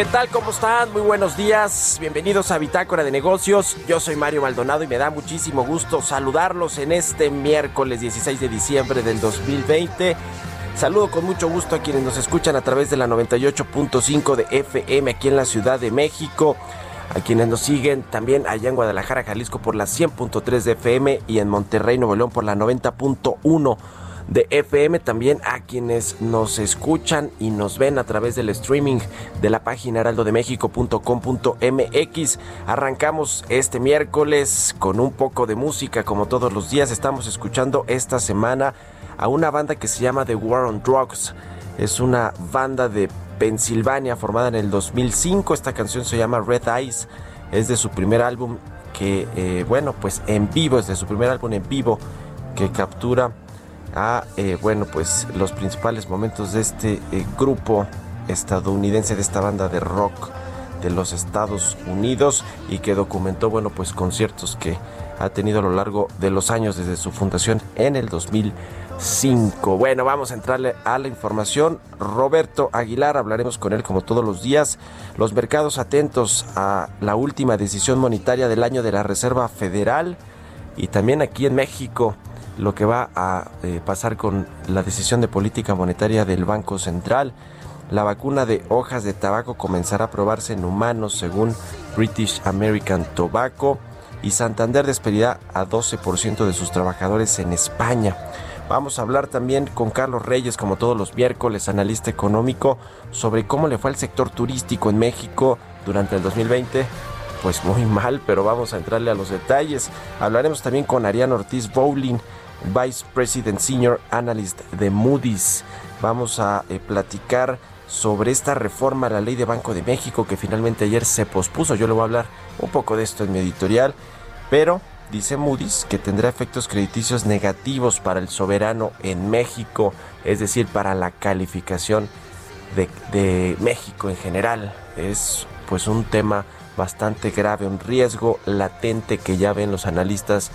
¿Qué tal? ¿Cómo están? Muy buenos días. Bienvenidos a Bitácora de Negocios. Yo soy Mario Maldonado y me da muchísimo gusto saludarlos en este miércoles 16 de diciembre del 2020. Saludo con mucho gusto a quienes nos escuchan a través de la 98.5 de FM aquí en la Ciudad de México. A quienes nos siguen también allá en Guadalajara, Jalisco por la 100.3 de FM y en Monterrey, Nuevo León por la 90.1 de FM, también a quienes nos escuchan y nos ven a través del streaming de la página heraldodemexico.com.mx. Arrancamos este miércoles con un poco de música como todos los días. Estamos escuchando esta semana a una banda que se llama The War on Drugs. Es una banda de Pensilvania formada en el 2005. Esta canción se llama Red Eyes. Es de su primer álbum que, eh, bueno, pues en vivo, es de su primer álbum en vivo que captura a eh, bueno pues los principales momentos de este eh, grupo estadounidense de esta banda de rock de los Estados Unidos y que documentó bueno pues conciertos que ha tenido a lo largo de los años desde su fundación en el 2005. Bueno, vamos a entrarle a la información. Roberto Aguilar, hablaremos con él como todos los días. Los mercados atentos a la última decisión monetaria del año de la Reserva Federal y también aquí en México lo que va a eh, pasar con la decisión de política monetaria del Banco Central. La vacuna de hojas de tabaco comenzará a probarse en humanos según British American Tobacco y Santander despedirá a 12% de sus trabajadores en España. Vamos a hablar también con Carlos Reyes, como todos los miércoles, analista económico, sobre cómo le fue al sector turístico en México durante el 2020 pues muy mal, pero vamos a entrarle a los detalles. Hablaremos también con Ariane Ortiz Bowling, Vice President Senior Analyst de Moody's. Vamos a eh, platicar sobre esta reforma a la ley de Banco de México que finalmente ayer se pospuso. Yo le voy a hablar un poco de esto en mi editorial, pero dice Moody's que tendrá efectos crediticios negativos para el soberano en México, es decir, para la calificación de, de México en general. Es pues un tema bastante grave, un riesgo latente que ya ven los analistas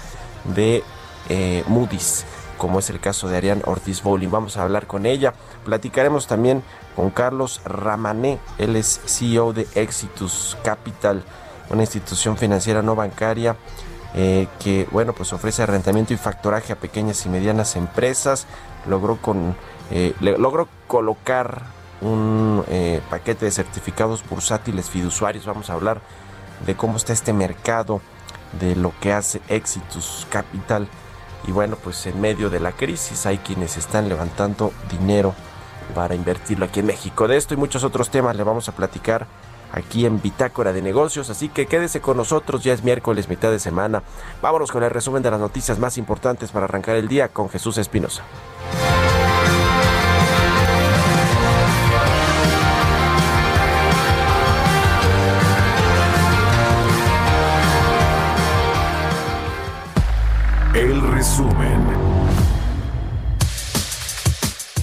de eh, Moody's, como es el caso de Ariane Ortiz Bowling. Vamos a hablar con ella. Platicaremos también con Carlos Ramané, él es CEO de Exitus Capital, una institución financiera no bancaria eh, que, bueno, pues ofrece arrendamiento y factoraje a pequeñas y medianas empresas. Logró con, eh, logró colocar un paquete de certificados bursátiles fiduciarios. Vamos a hablar de cómo está este mercado, de lo que hace Exitus Capital. Y bueno, pues en medio de la crisis hay quienes están levantando dinero para invertirlo aquí en México. De esto y muchos otros temas le vamos a platicar aquí en Bitácora de Negocios. Así que quédese con nosotros, ya es miércoles, mitad de semana. Vámonos con el resumen de las noticias más importantes para arrancar el día con Jesús Espinosa. resumen.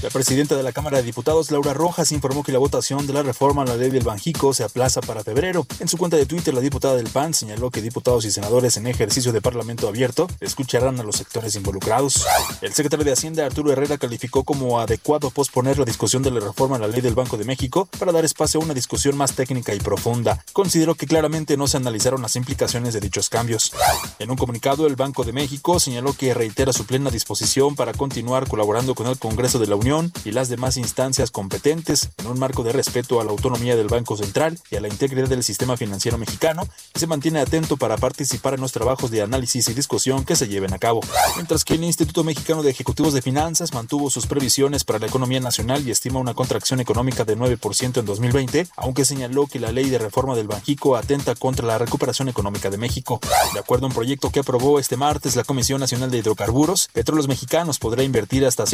La presidenta de la Cámara de Diputados, Laura Rojas, informó que la votación de la reforma a la ley del Banjico se aplaza para febrero. En su cuenta de Twitter, la diputada del PAN señaló que diputados y senadores en ejercicio de Parlamento abierto escucharán a los sectores involucrados. El secretario de Hacienda, Arturo Herrera, calificó como adecuado posponer la discusión de la reforma a la ley del Banco de México para dar espacio a una discusión más técnica y profunda. Consideró que claramente no se analizaron las implicaciones de dichos cambios. En un comunicado, el Banco de México señaló que reitera su plena disposición para continuar colaborando con el Congreso de la Unión y las demás instancias competentes en un marco de respeto a la autonomía del Banco Central y a la integridad del sistema financiero mexicano y se mantiene atento para participar en los trabajos de análisis y discusión que se lleven a cabo. Mientras que el Instituto Mexicano de Ejecutivos de Finanzas mantuvo sus previsiones para la economía nacional y estima una contracción económica de 9% en 2020, aunque señaló que la ley de reforma del Banjico atenta contra la recuperación económica de México. De acuerdo a un proyecto que aprobó este martes la Comisión Nacional de Hidrocarburos, Petróleos Mexicanos podrá invertir hasta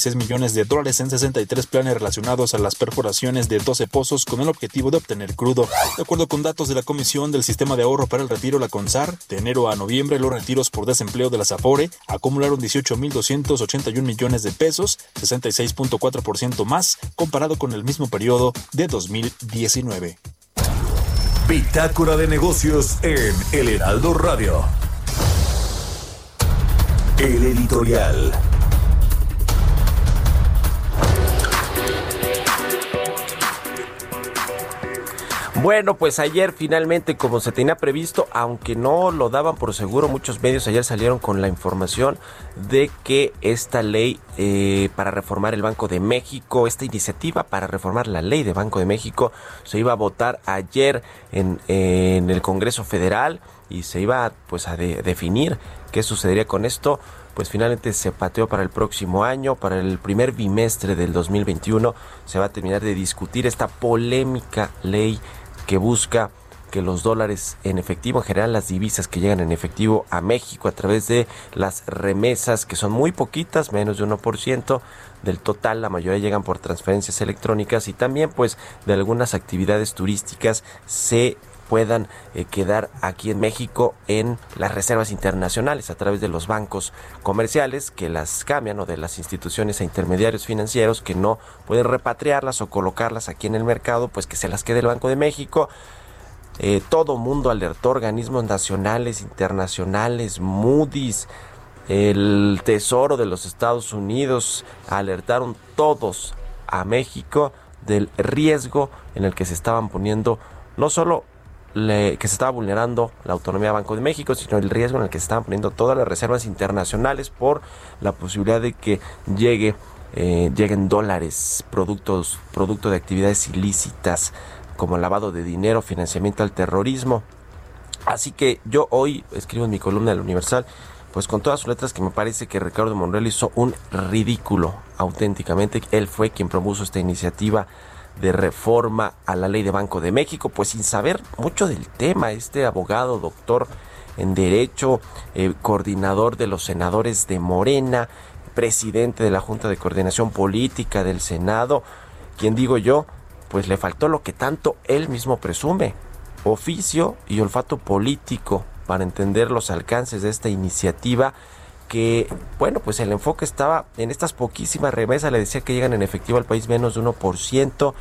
7.986 millones de dólares en 63 planes relacionados a las perforaciones de 12 pozos con el objetivo de obtener crudo. De acuerdo con datos de la Comisión del Sistema de Ahorro para el Retiro, la CONSAR, de enero a noviembre los retiros por desempleo de la SAFORE acumularon 18.281 millones de pesos, 66.4% más comparado con el mismo periodo de 2019. Bitácora de negocios en El Heraldo Radio. El editorial. Bueno, pues ayer finalmente, como se tenía previsto, aunque no lo daban por seguro, muchos medios ayer salieron con la información de que esta ley eh, para reformar el Banco de México, esta iniciativa para reformar la ley de Banco de México, se iba a votar ayer en, el Congreso Federal y se iba pues a definir qué sucedería con esto. Pues finalmente se pateó para el próximo año, para el primer bimestre del 2021 se va a terminar de discutir esta polémica ley que busca que los dólares en efectivo, en general las divisas que llegan en efectivo a México a través de las remesas, que son muy poquitas, menos de 1% del total, la mayoría llegan por transferencias electrónicas y también pues de algunas actividades turísticas se puedan eh, quedar aquí en México en las reservas internacionales a través de los bancos comerciales que las cambian o de las instituciones e intermediarios financieros que no pueden repatriarlas o colocarlas aquí en el mercado, pues que se las quede el Banco de México. Eh, todo mundo alertó, organismos nacionales, internacionales, Moody's, el Tesoro de los Estados Unidos, alertaron todos a México del riesgo en el que se estaban poniendo no solo que se estaba vulnerando la autonomía del Banco de México, sino el riesgo en el que se estaban poniendo todas las reservas internacionales por la posibilidad de que llegue, eh, lleguen dólares, productos, producto de actividades ilícitas como lavado de dinero, financiamiento al terrorismo. Así que yo hoy escribo en mi columna del Universal, pues con todas sus letras que me parece que Ricardo Monreal hizo un ridículo auténticamente. Él fue quien propuso esta iniciativa de reforma a la ley de Banco de México, pues sin saber mucho del tema, este abogado, doctor en Derecho, eh, coordinador de los senadores de Morena, presidente de la Junta de Coordinación Política del Senado, quien digo yo, pues le faltó lo que tanto él mismo presume, oficio y olfato político para entender los alcances de esta iniciativa que, bueno, pues el enfoque estaba en estas poquísimas remesas, le decía que llegan en efectivo al país menos de 1%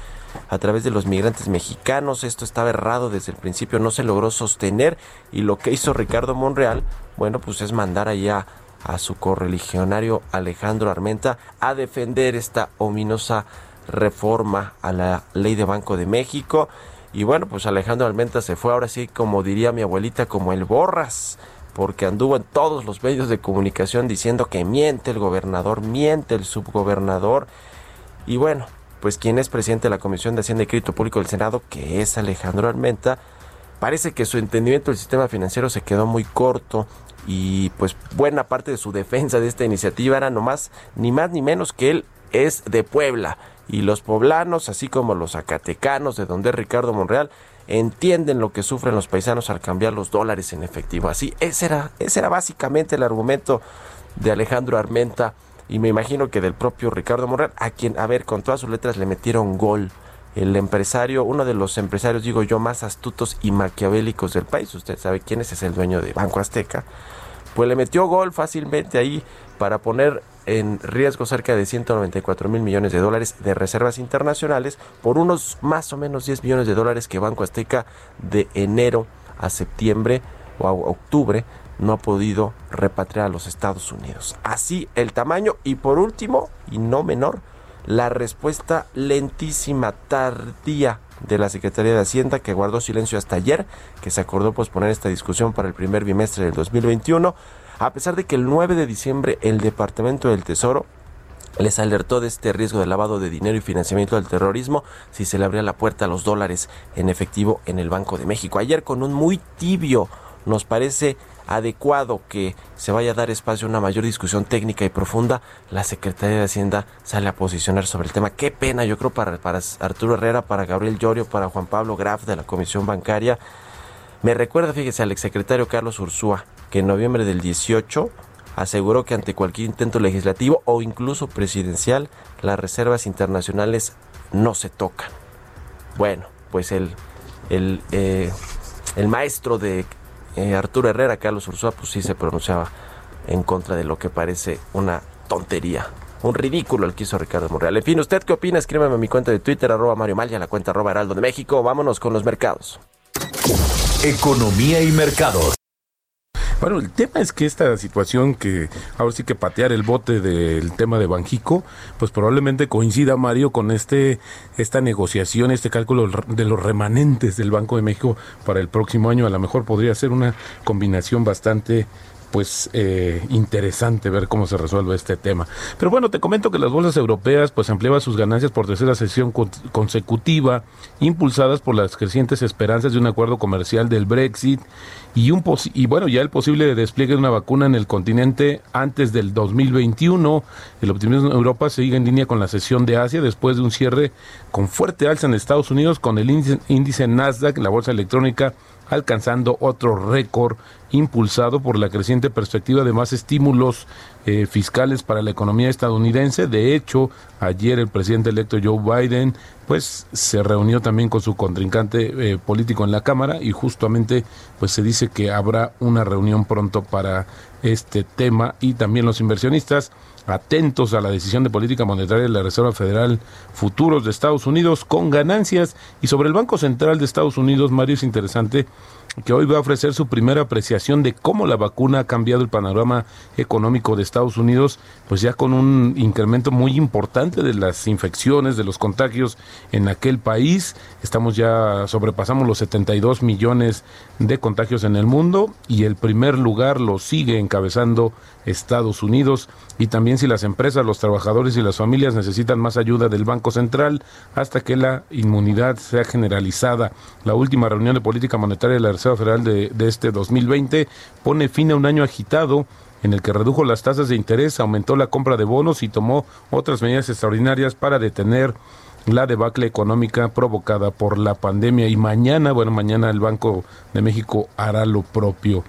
a través de los migrantes mexicanos, esto estaba errado desde el principio, no se logró sostener. Y lo que hizo Ricardo Monreal, bueno, pues es mandar allá a su correligionario Alejandro Armenta a defender esta ominosa reforma a la ley de Banco de México. Y bueno, pues Alejandro Armenta se fue ahora sí, como diría mi abuelita, como el borras porque anduvo en todos los medios de comunicación diciendo que miente el gobernador, miente el subgobernador. Y bueno, pues quien es presidente de la Comisión de Hacienda y Crédito Público del Senado, que es Alejandro Armenta, parece que su entendimiento del sistema financiero se quedó muy corto y pues buena parte de su defensa de esta iniciativa era nomás ni más ni menos que él es de Puebla y los poblanos, así como los zacatecanos de donde es Ricardo Monreal, entienden lo que sufren los paisanos al cambiar los dólares en efectivo. Así, ese era, ese era básicamente el argumento de Alejandro Armenta y me imagino que del propio Ricardo Morral, a quien, a ver, con todas sus letras le metieron gol. El empresario, uno de los empresarios, digo yo, más astutos y maquiavélicos del país, usted sabe quién es, es el dueño de Banco Azteca, pues le metió gol fácilmente ahí para poner en riesgo cerca de 194 mil millones de dólares de reservas internacionales por unos más o menos 10 millones de dólares que Banco Azteca de enero a septiembre o a octubre no ha podido repatriar a los Estados Unidos. Así el tamaño y por último, y no menor, la respuesta lentísima, tardía de la Secretaría de Hacienda que guardó silencio hasta ayer, que se acordó posponer esta discusión para el primer bimestre del 2021, a pesar de que el 9 de diciembre el Departamento del Tesoro les alertó de este riesgo de lavado de dinero y financiamiento del terrorismo si se le abría la puerta a los dólares en efectivo en el Banco de México. Ayer con un muy tibio nos parece adecuado que se vaya a dar espacio a una mayor discusión técnica y profunda, la Secretaría de Hacienda sale a posicionar sobre el tema. Qué pena, yo creo, para, Arturo Herrera, para Gabriel Llorio, para Juan Pablo Graf de la Comisión Bancaria. Me recuerda, fíjese, al exsecretario Carlos Ursúa, que en noviembre del 18 aseguró que ante cualquier intento legislativo o incluso presidencial, las reservas internacionales no se tocan. Bueno, pues el, el, eh, el maestro de eh, Arturo Herrera, Carlos Ursúa, pues sí se pronunciaba en contra de lo que parece una tontería. Un ridículo el que hizo Ricardo Monreal. En fin, ¿usted qué opina? Escríbeme a mi cuenta de Twitter, arroba Mario Mal, la cuenta arroba Heraldo de México. Vámonos con los mercados. Economía y mercados. Bueno, el tema es que esta situación que ahora sí que patear el bote del tema de Banjico, pues probablemente coincida Mario con este esta negociación, este cálculo de los remanentes del Banco de México para el próximo año. A lo mejor podría ser una combinación bastante pues eh, interesante ver cómo se resuelve este tema. Pero bueno, te comento que las bolsas europeas pues ampliaban sus ganancias por tercera sesión consecutiva, impulsadas por las crecientes esperanzas de un acuerdo comercial del Brexit y un y bueno, ya el posible despliegue de una vacuna en el continente antes del 2021. El optimismo en Europa sigue en línea con la sesión de Asia después de un cierre con fuerte alza en Estados Unidos con el índice Nasdaq, la bolsa electrónica alcanzando otro récord impulsado por la creciente perspectiva de más estímulos eh, fiscales para la economía estadounidense. De hecho, ayer el presidente electo Joe Biden pues se reunió también con su contrincante eh, político en la Cámara y justamente pues se dice que habrá una reunión pronto para este tema y también los inversionistas atentos a la decisión de política monetaria de la Reserva Federal Futuros de Estados Unidos con ganancias. Y sobre el Banco Central de Estados Unidos, Mario, es interesante que hoy va a ofrecer su primera apreciación de cómo la vacuna ha cambiado el panorama económico de Estados Unidos, pues ya con un incremento muy importante de las infecciones, de los contagios en aquel país. Estamos ya, sobrepasamos los 72 millones de contagios en el mundo y el primer lugar lo sigue encabezando Estados Unidos. Y también si las empresas, los trabajadores y las familias necesitan más ayuda del Banco Central hasta que la inmunidad sea generalizada. La última reunión de política monetaria de la Federal de, de este 2020 pone fin a un año agitado en el que redujo las tasas de interés, aumentó la compra de bonos y tomó otras medidas extraordinarias para detener la debacle económica provocada por la pandemia. Y mañana, bueno, mañana el Banco de México hará lo propio.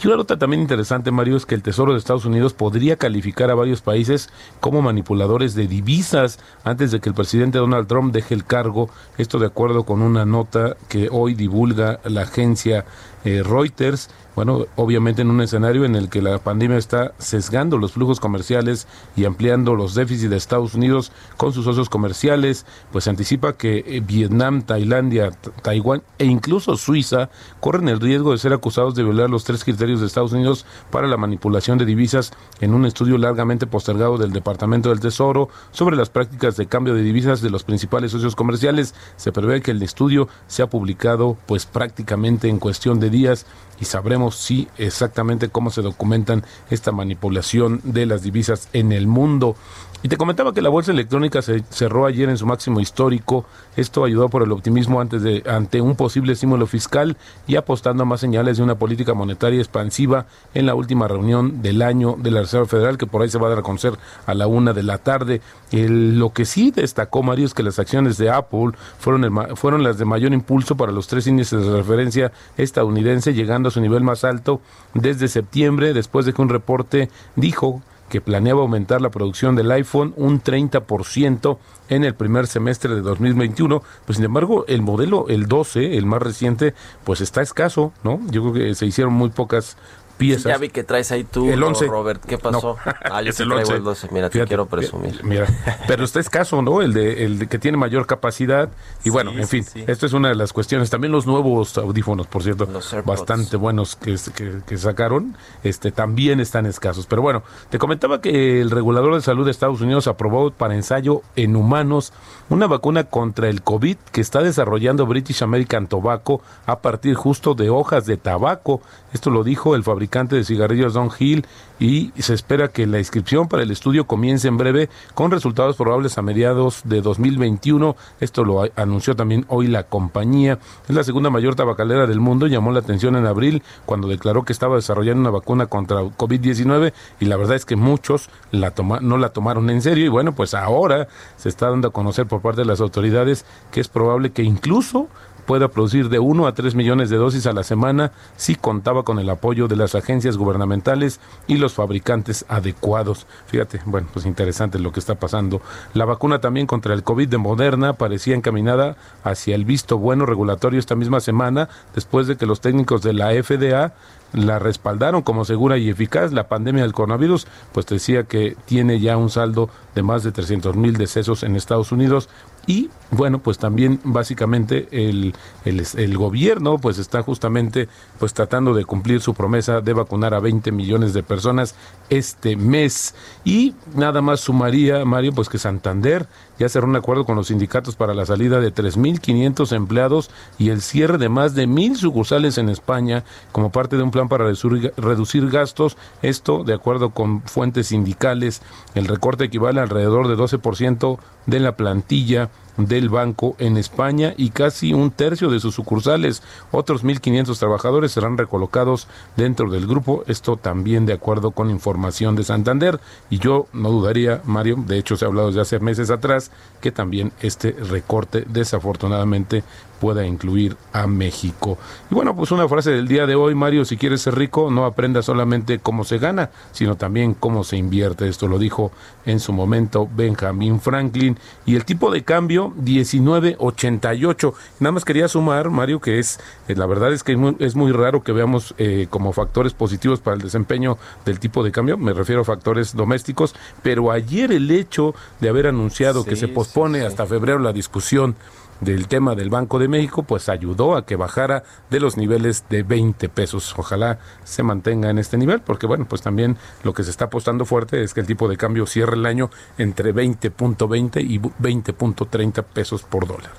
Y una nota también interesante, Mario, es que el Tesoro de Estados Unidos podría calificar a varios países como manipuladores de divisas antes de que el presidente Donald Trump deje el cargo. Esto de acuerdo con una nota que hoy divulga la agencia eh, Reuters bueno, obviamente en un escenario en el que la pandemia está sesgando los flujos comerciales y ampliando los déficits de Estados Unidos con sus socios comerciales, pues anticipa que eh, Vietnam, Tailandia, Taiwán e incluso Suiza corren el riesgo de ser acusados de violar los tres criterios de Estados Unidos para la manipulación de divisas en un estudio largamente postergado del Departamento del Tesoro sobre las prácticas de cambio de divisas de los principales socios comerciales. Se prevé que el estudio sea publicado pues prácticamente en cuestión de días y sabremos si exactamente cómo se documentan esta manipulación de las divisas en el mundo. Y te comentaba que la bolsa electrónica se cerró ayer en su máximo histórico. Esto ayudó por el optimismo antes de, ante un posible estímulo fiscal y apostando a más señales de una política monetaria expansiva en la última reunión del año de la Reserva Federal, que por ahí se va a dar a conocer a la una de la tarde. lo que sí destacó Mario es que las acciones de Apple fueron, fueron las de mayor impulso para los tres índices de referencia estadounidense, llegando a su nivel más alto desde septiembre, después de que un reporte dijo que planeaba aumentar la producción del iPhone un 30% en el primer semestre de 2021. Pues sin embargo, el modelo, el 12, el más reciente, pues está escaso, ¿no? Yo creo que se hicieron muy pocas piezas. Ya vi que traes ahí tú, El 11. Robert. ¿Qué pasó? No, Ah, yo es sí el traigo 11. el 12. Mira, te Fíjate, quiero eh, presumir. Mira, pero este es caso, ¿no? El de, el de que tiene mayor capacidad. Y bueno, en sí, fin, sí. esto es una de las cuestiones. También los nuevos audífonos, por cierto, Los bastante buenos que, que, que sacaron, este también están escasos. Pero bueno, te comentaba que el regulador de salud de Estados Unidos aprobó para ensayo en humanos una vacuna contra el COVID que está desarrollando British American Tobacco a partir justo de hojas de tabaco. Esto lo dijo el fabricante de cigarrillos Don Hill y se espera que la inscripción para el estudio comience en breve con resultados probables a mediados de 2021. Esto lo anunció también hoy la compañía. Es la segunda mayor tabacalera del mundo. Llamó la atención en abril cuando declaró que estaba desarrollando una vacuna contra COVID-19 y la verdad es que muchos la toma- no la tomaron en serio y bueno, pues ahora se está dando a conocer por parte de las autoridades que es probable que incluso pueda producir de 1 a 3 millones de dosis a la semana si contaba con el apoyo de las agencias gubernamentales y los fabricantes adecuados. Fíjate, bueno, pues interesante lo que está pasando. La vacuna también contra el COVID de Moderna parecía encaminada hacia el visto bueno regulatorio esta misma semana, después de que los técnicos de la FDA la respaldaron como segura y eficaz. La pandemia del coronavirus, pues decía que tiene ya un saldo de más de 300 mil decesos en Estados Unidos. Y bueno, pues también básicamente el, el, gobierno pues está justamente pues tratando de cumplir su promesa de vacunar a 20 millones de personas este mes. Y nada más sumaría, Mario, pues que Santander ya cerró un acuerdo con los sindicatos para la salida de 3.500 empleados y el cierre de más de mil sucursales en España como parte de un plan para reducir, gastos. Esto, de acuerdo con fuentes sindicales, el recorte equivale alrededor de 12% de la plantilla del banco en España y casi un tercio de sus sucursales. Otros 1.500 trabajadores serán recolocados dentro del grupo. Esto también de acuerdo con información de Santander. Y yo no dudaría, Mario, de hecho se ha hablado desde hace meses atrás, que también este recorte desafortunadamente pueda incluir a México. Y bueno, pues una frase del día de hoy, Mario, si quieres ser rico, no aprenda solamente cómo se gana, sino también cómo se invierte. Esto lo dijo en su momento Benjamin Franklin. Y el tipo de cambio, 1988. Nada más quería sumar, Mario, que es, eh, la verdad es que es muy, es muy raro que veamos eh, como factores positivos para el desempeño del tipo de cambio, me refiero a factores domésticos, pero ayer el hecho de haber anunciado que se pospone sí, sí. hasta febrero la discusión del tema del Banco de México, pues ayudó a que bajara de los niveles de 20 pesos. Ojalá se mantenga en este nivel, porque bueno, pues también lo que se está apostando fuerte es que el tipo de cambio cierre el año entre 20.20 y 20.30 pesos por dólar.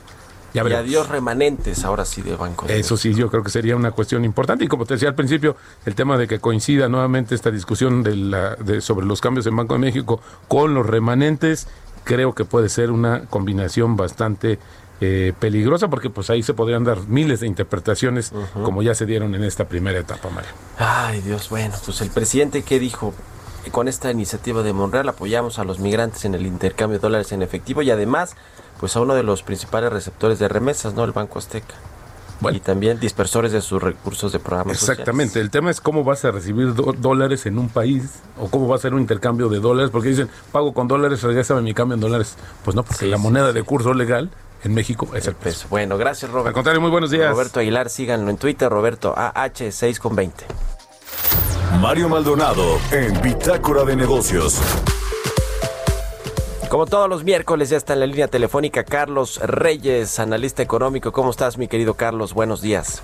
Ya Y adiós remanentes, ahora sí, de Banco de Eso sí, yo creo que sería una cuestión importante. Y como te decía al principio, el tema de que coincida nuevamente esta discusión de la, de, sobre los cambios en Banco de México con los remanentes, creo que puede ser una combinación bastante eh, peligrosa porque pues ahí se podrían dar miles de interpretaciones como ya se dieron en esta primera etapa, Mario. Ay, Dios, bueno, pues el presidente, ¿qué dijo? Con esta iniciativa de Monreal apoyamos a los migrantes en el intercambio de dólares en efectivo y además, pues a uno de los principales receptores de remesas, ¿no? El Banco Azteca. Bueno. Y también dispersores de sus recursos de programas Exactamente, sociales. el tema es cómo vas a recibir dólares en un país o cómo va a ser un intercambio de dólares, porque dicen, pago con dólares, regresame mi cambio en dólares. Pues no, porque Sí, la moneda sí. de curso legal en México es el peso. Pues, bueno, gracias, Al Robert. contrario, muy buenos días. Roberto Aguilar, síganlo en Twitter, Roberto AH6 con 20. Mario Maldonado en Bitácora de Negocios. Como todos los miércoles, ya está en la línea telefónica Carlos Reyes, analista económico. ¿Cómo estás, mi querido Carlos? Buenos días.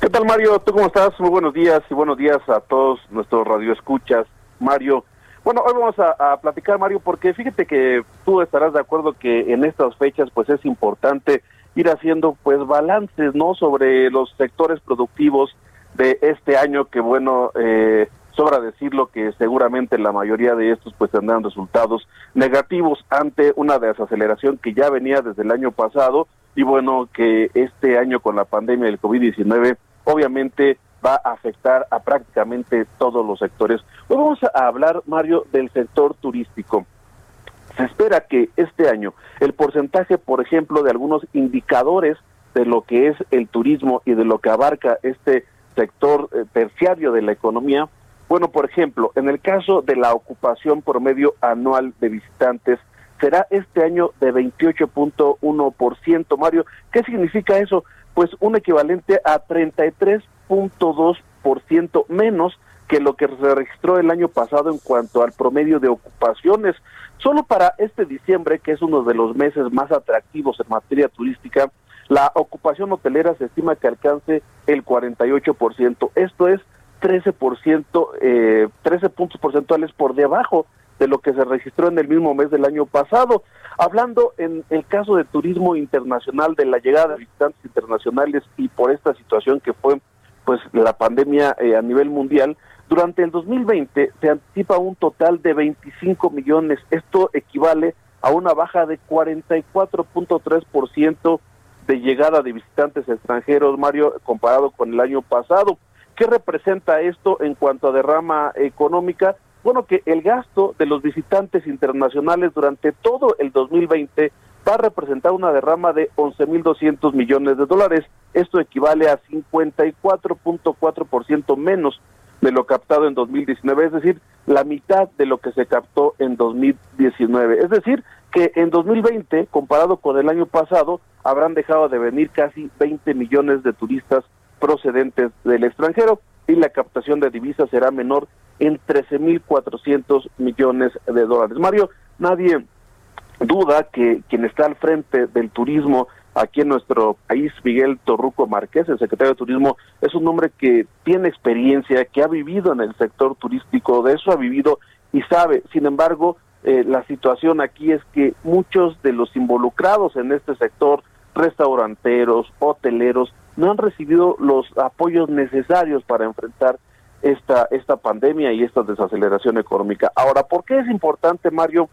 ¿Qué tal, Mario? ¿Tú cómo estás? Muy buenos días y buenos días a todos nuestros radioescuchas, Mario. Bueno, hoy vamos a, platicar, Mario, porque fíjate que tú estarás de acuerdo que en estas fechas, pues es importante ir haciendo, pues, balances, ¿no? Sobre los sectores productivos de este año, que bueno, eh, sobra decirlo que seguramente la mayoría de estos, pues, tendrán resultados negativos ante una desaceleración que ya venía desde el año pasado y bueno, que este año con la pandemia del COVID-19 obviamente va a afectar a prácticamente todos los sectores. Hoy vamos a hablar, Mario, del sector turístico. Se espera que este año el porcentaje, por ejemplo, de algunos indicadores de lo que es el turismo y de lo que abarca este sector eh, terciario de la economía, bueno, por ejemplo, en el caso de la ocupación promedio anual de visitantes, será este año de 28.1%. Mario, ¿qué significa eso? Pues un equivalente a 33.2% menos que lo que se registró el año pasado en cuanto al promedio de ocupaciones. Solo para este diciembre, que es uno de los meses más atractivos en materia turística, la ocupación hotelera se estima que alcance el 48%. Esto es 13%, eh, 13 puntos porcentuales por debajo de lo que se registró en el mismo mes del año pasado. Hablando en el caso de turismo internacional, de la llegada de visitantes internacionales y por esta situación que fue pues la pandemia eh, a nivel mundial, durante el 2020 se anticipa un total de 25 millones. Esto equivale a una baja de 44.3% de llegada de visitantes extranjeros, Mario, comparado con el año pasado. ¿Qué representa esto en cuanto a derrama económica? Bueno, que el gasto de los visitantes internacionales durante todo el 2020 va a representar una derrama de 11.200 millones de dólares. Esto equivale a 54.4% menos de lo captado en 2019, es decir, la mitad de lo que se captó en 2019. Es decir, que en 2020, comparado con el año pasado, habrán dejado de venir casi 20 millones de turistas procedentes del extranjero y la captación de divisas será menor en 13.400 millones de dólares. Mario, nadie duda que quien está al frente del turismo aquí en nuestro país, Miguel Torruco Márquez, el secretario de Turismo, es un hombre que tiene experiencia, que ha vivido en el sector turístico, de eso ha vivido y sabe. Sin embargo, eh, la situación aquí es que muchos de los involucrados en este sector, restauranteros, hoteleros, no han recibido los apoyos necesarios para enfrentar esta, esta pandemia y esta desaceleración económica. Ahora, ¿por qué es importante, Mario,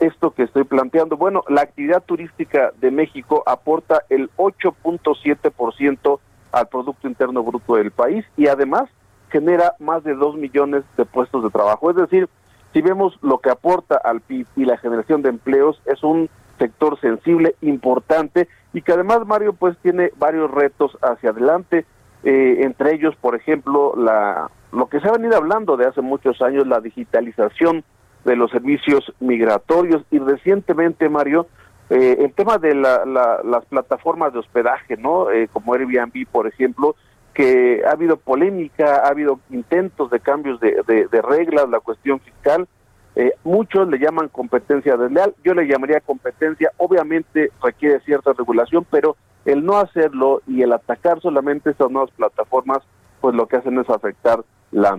esto que estoy planteando? Bueno, la actividad turística de México aporta el 8.7% al Producto Interno Bruto del país y además genera más de 2 millones de puestos de trabajo. Es decir, si vemos lo que aporta al PIB y la generación de empleos, es un sector sensible, importante y que además, Mario, pues tiene varios retos hacia adelante. Eh, entre ellos, por ejemplo, la, lo que se ha venido hablando de hace muchos años, la digitalización de los servicios migratorios y recientemente, Mario, eh, el tema de las plataformas de hospedaje, ¿no? Eh, como Airbnb, por ejemplo, que ha habido polémica, ha habido intentos de cambios de, de, reglas, la cuestión fiscal. Eh, muchos le llaman competencia desleal, yo le llamaría competencia, obviamente requiere cierta regulación, pero el no hacerlo y el atacar solamente estas nuevas plataformas, pues lo que hacen es afectar la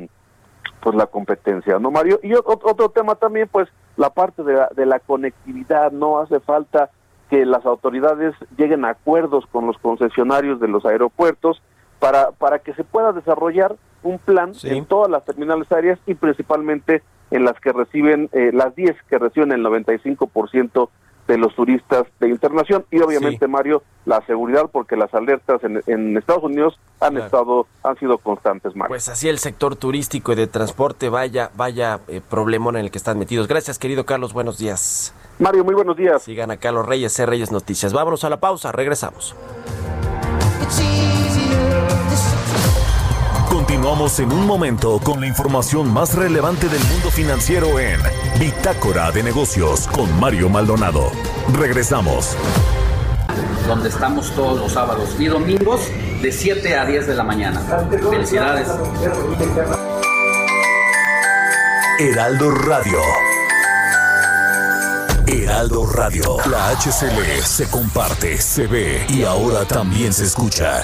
pues la competencia, ¿no, Mario? Y otro, tema también, pues la parte de la, de la conectividad, no hace falta que las autoridades lleguen a acuerdos con los concesionarios de los aeropuertos para, para que se pueda desarrollar un plan en todas las terminales aéreas y principalmente en las que reciben, eh, las 10 que reciben el 95% de los turistas de internación y obviamente Mario la seguridad porque las alertas en, Estados Unidos han estado han sido constantes Mario. Pues así el sector turístico y de transporte vaya vaya eh, problemón en el que están metidos. Gracias querido Carlos, buenos días. Mario, muy buenos días. Sigan a Carlos Reyes, C Reyes Noticias. Vámonos a la pausa, regresamos. Continuamos en un momento con la información más relevante del mundo financiero en Bitácora de Negocios con Mario Maldonado. Regresamos. Donde estamos todos los sábados y domingos de 7 a 10 de la mañana. Felicidades. Heraldo Radio. Heraldo Radio. La HCL se comparte, se ve y ahora también se escucha.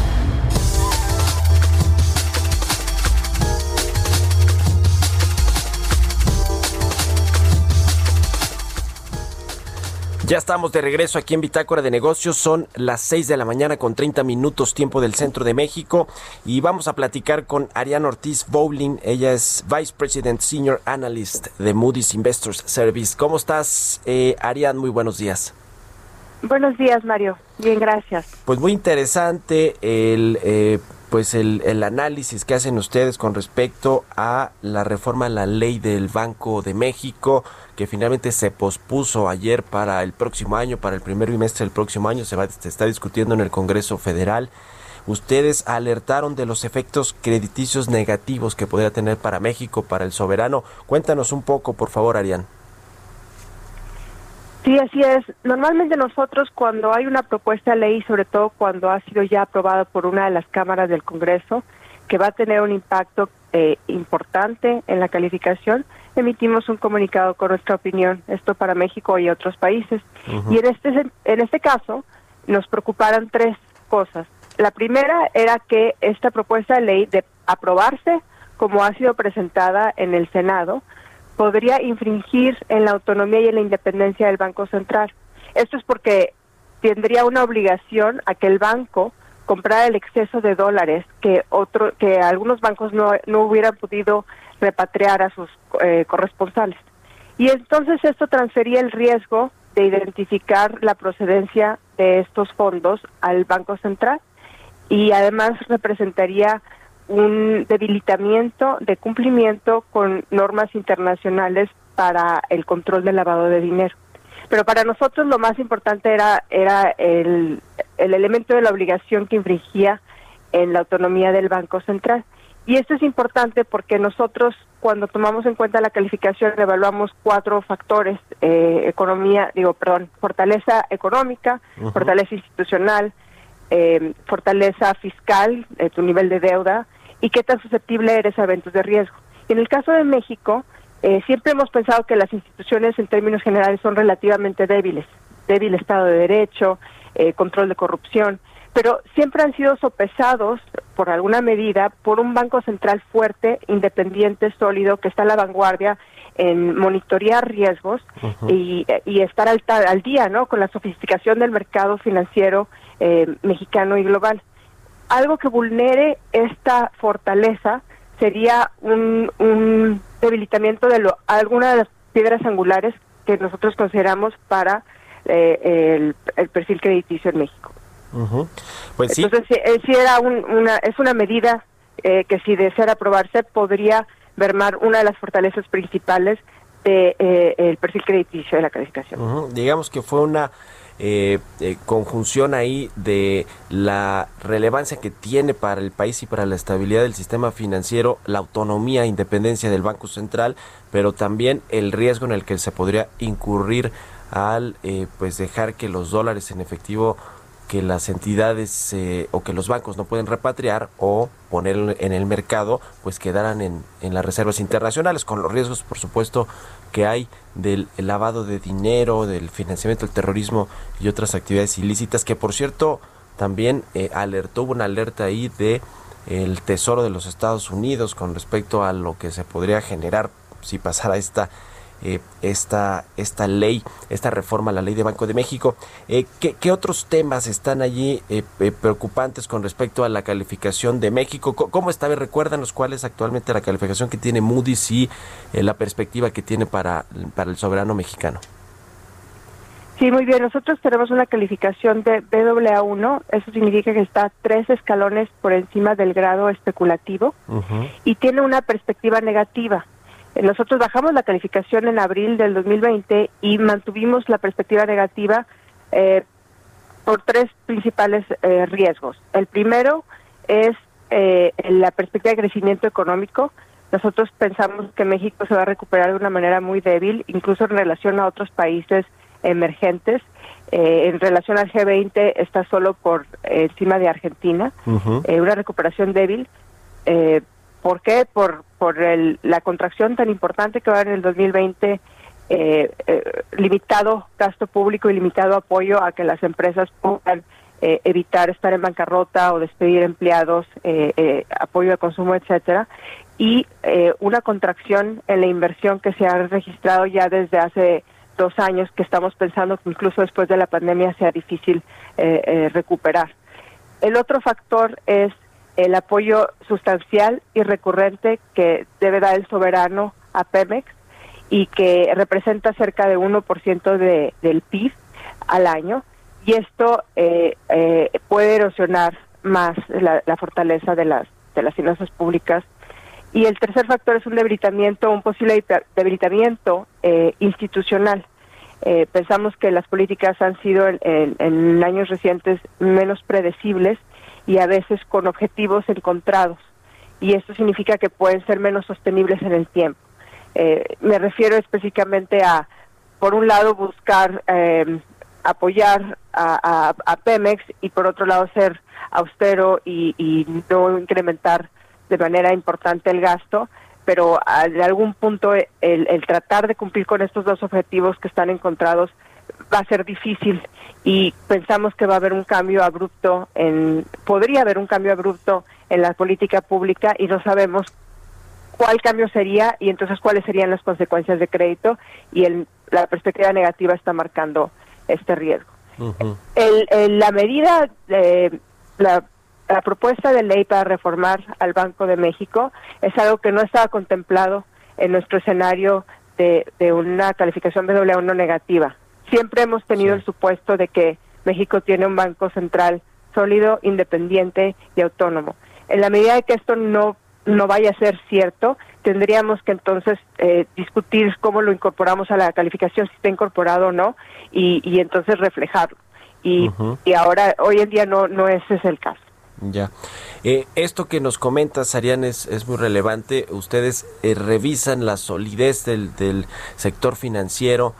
Ya estamos de regreso aquí en Bitácora de Negocios. Son las 6 de la mañana con 30 minutos tiempo del centro de México y vamos a platicar con Ariane Ortiz Bowling. Ella es Vice President Senior Analyst de Moody's Investors Service. ¿Cómo estás, eh, Ariane? Muy buenos días. Buenos días, Mario. Bien, gracias. Pues muy interesante el... Eh, pues el, el, análisis que hacen ustedes con respecto a la reforma a la ley del Banco de México, que finalmente se pospuso ayer para el próximo año, para el primer bimestre del próximo año, se, va, se está discutiendo en el Congreso Federal. Ustedes alertaron de los efectos crediticios negativos que podría tener para México, para el soberano. Cuéntanos un poco, por favor, Arián. Sí, así es. Normalmente nosotros cuando hay una propuesta de ley, sobre todo cuando ha sido ya aprobada por una de las cámaras del Congreso, que va a tener un impacto eh, importante en la calificación, emitimos un comunicado con nuestra opinión, esto para México y otros países. Y en este, en este caso nos preocuparon tres cosas. La primera era que esta propuesta de ley de aprobarse como ha sido presentada en el Senado, podría infringir en la autonomía y en la independencia del Banco Central. Esto es porque tendría una obligación a que el banco comprara el exceso de dólares que otro que algunos bancos no, no hubieran podido repatriar a sus eh, corresponsales. Y entonces esto transfería el riesgo de identificar la procedencia de estos fondos al Banco Central y además representaría un debilitamiento de cumplimiento con normas internacionales para el control del lavado de dinero. Pero para nosotros lo más importante era, era el, el elemento de la obligación que infringía en la autonomía del Banco Central. Y esto es importante porque nosotros cuando tomamos en cuenta la calificación evaluamos cuatro factores, eh, economía, digo, perdón, fortaleza económica, fortaleza institucional, eh, fortaleza fiscal, eh, tu nivel de deuda y qué tan susceptible eres a eventos de riesgo. Y en el caso de México, eh, siempre hemos pensado que las instituciones en términos generales son relativamente débiles, débil Estado de Derecho, eh, control de corrupción, pero siempre han sido sopesados por alguna medida por un Banco Central fuerte, independiente, sólido, que está a la vanguardia en monitorear riesgos y, y estar al, al día ¿no? con la sofisticación del mercado financiero eh, mexicano y global. Algo que vulnere esta fortaleza sería un, un debilitamiento de lo, alguna de las piedras angulares que nosotros consideramos para eh, el, el perfil crediticio en México. Pues sí, Entonces, sí, eh, sí era un- una, es una medida eh, que si deseara aprobarse podría mermar una de las fortalezas principales del de, eh, el perfil crediticio de la calificación. Digamos que fue una eh, eh, conjunción ahí de la relevancia que tiene para el país y para la estabilidad del sistema financiero, la autonomía e independencia del Banco Central, pero también el riesgo en el que se podría incurrir al eh, pues dejar que los dólares en efectivo que las entidades eh, o que los bancos no pueden repatriar o poner en el mercado, pues quedaran en, en las reservas internacionales, con los riesgos, por supuesto, que hay del lavado de dinero, del financiamiento del terrorismo y otras actividades ilícitas, que por cierto también eh, alertó, hubo una alerta ahí de el Tesoro de los Estados Unidos con respecto a lo que se podría generar si pasara esta eh, esta, esta ley, esta reforma a la ley de Banco de México. Eh, ¿qué, qué otros temas están allí eh, eh, preocupantes con respecto a la calificación de México? Co- ¿Cómo está? A ver, Recuérdanos cuál es actualmente la calificación que tiene Moody's y eh, la perspectiva que tiene para, para el soberano mexicano. Sí, muy bien. Nosotros tenemos una calificación de BAA1. Eso significa que está tres escalones por encima del grado especulativo y tiene una perspectiva negativa. Eh, Nosotros bajamos la calificación en abril del 2020 y mantuvimos la perspectiva negativa eh, por tres principales eh, riesgos. El primero es eh, la perspectiva de crecimiento económico. Nosotros pensamos que México se va a recuperar de una manera muy débil, incluso en relación a otros países emergentes. Eh, en relación al G20 está solo por eh, encima de Argentina eh, una recuperación débil. ¿Por qué? Por, por el- la contracción tan importante que va en el 2020, eh, eh, limitado gasto público y limitado apoyo a que las empresas puedan eh, evitar estar en bancarrota o despedir empleados, eh, eh, apoyo de consumo, etcétera, y una contracción en la inversión que se ha registrado ya desde hace dos años, que estamos pensando que incluso después de la pandemia sea difícil recuperar. El otro factor es el apoyo sustancial y recurrente que debe dar el soberano a Pemex y que representa cerca de 1% de, del PIB al año. Y esto eh, eh, puede erosionar más la, la fortaleza de las, de las finanzas públicas. Y el tercer factor es un debilitamiento, un posible debilitamiento eh, institucional. Eh, pensamos que las políticas han sido en, en- años recientes menos predecibles y a veces con objetivos encontrados. Y esto significa que pueden ser menos sostenibles en el tiempo. Eh, me refiero específicamente a por un lado buscar eh, apoyar a, a- a Pemex y por otro lado ser austero y, y no incrementar de manera importante el gasto, pero a- de algún punto el, el tratar de cumplir con estos dos objetivos que están encontrados va a ser difícil y pensamos que va a haber un cambio abrupto en podría haber un cambio abrupto en la política pública y no sabemos cuál cambio sería y entonces cuáles serían las consecuencias de crédito y el, la perspectiva negativa está marcando este riesgo. El, el- la medida, de, la, la propuesta de ley para reformar al Banco de México es algo que no estaba contemplado en nuestro escenario de, de una calificación BAA1 negativa. Siempre hemos tenido el supuesto de que México tiene un banco central sólido, independiente y autónomo. En la medida de que esto no no vaya a ser cierto, tendríamos que entonces eh, discutir cómo lo incorporamos a la calificación, si está incorporado o no, y, y entonces reflejarlo. Y, y ahora, hoy en día no, no ese es el caso. Ya. Eh, esto que nos comentas, Arián, es, es muy relevante. Ustedes eh, revisan la solidez del, del sector financiero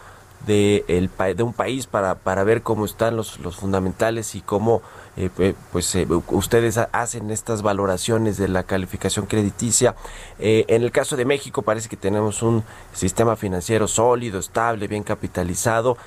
de, un país para, para ver cómo están los, los fundamentales y cómo eh, pues eh, ustedes ha- hacen estas valoraciones de la calificación crediticia. Eh, en el caso de México parece que tenemos un sistema financiero sólido, estable, bien capitalizado.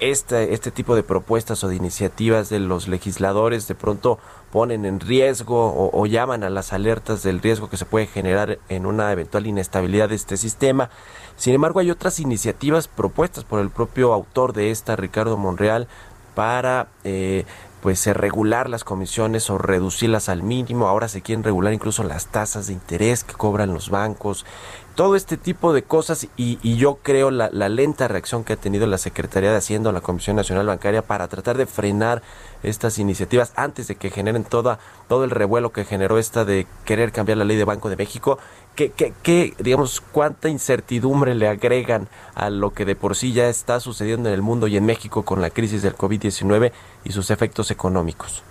Este, este tipo de propuestas o de iniciativas de los legisladores de pronto ponen en riesgo o llaman a las alertas del riesgo que se puede generar en una eventual inestabilidad de este sistema. Sin embargo, hay otras iniciativas propuestas por el propio autor de esta, Ricardo Monreal, para eh, pues eh, regular las comisiones o reducirlas al mínimo. Ahora se quieren regular incluso las tasas de interés que cobran los bancos. Todo este tipo de cosas y, y yo creo la, la lenta reacción que ha tenido la Secretaría de Hacienda o la Comisión Nacional Bancaria para tratar de frenar estas iniciativas antes de que generen toda, todo el revuelo que generó esta de querer cambiar la ley de Banco de México. ¿Qué, qué, qué, digamos, cuánta incertidumbre le agregan a lo que de por sí ya está sucediendo en el mundo y en México con la crisis del COVID-19 y sus efectos económicos?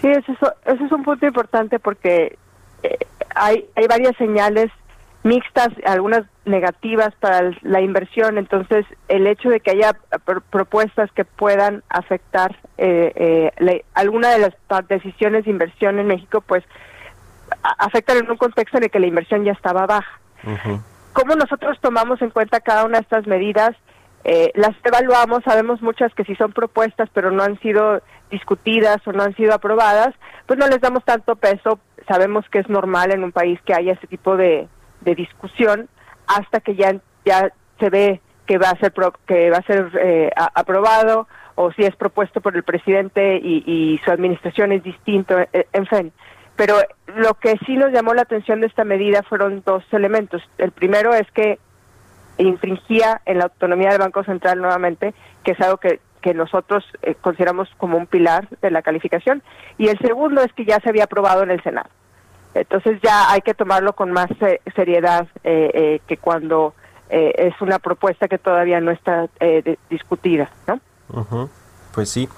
Sí, ese es, es un punto importante porque eh, hay, hay varias señales mixtas, algunas negativas para la inversión, entonces el hecho de que haya pr- propuestas que puedan afectar eh, eh, la- alguna de las decisiones de inversión en México, pues afectan en un contexto en el que la inversión ya estaba baja. ¿Cómo nosotros tomamos en cuenta cada una de estas medidas? Eh, las evaluamos, sabemos muchas que si son propuestas pero no han sido discutidas o no han sido aprobadas, pues no les damos tanto peso. Sabemos que es normal en un país que haya ese tipo de, de discusión hasta que ya, ya se ve que va a ser pro- que va a ser eh, a- aprobado o si es propuesto por el presidente y, y su administración es distinto, eh, en fin. Pero lo que sí nos llamó la atención de esta medida fueron dos elementos. El primero es que infringía en la autonomía del Banco Central nuevamente, que es algo que, nosotros eh, consideramos como un pilar de la calificación. Y el segundo es que ya se había aprobado en el Senado. Entonces ya hay que tomarlo con más eh, seriedad eh, eh, que cuando eh, es una propuesta que todavía no está de- discutida, ¿no? Ujú, Pues sí.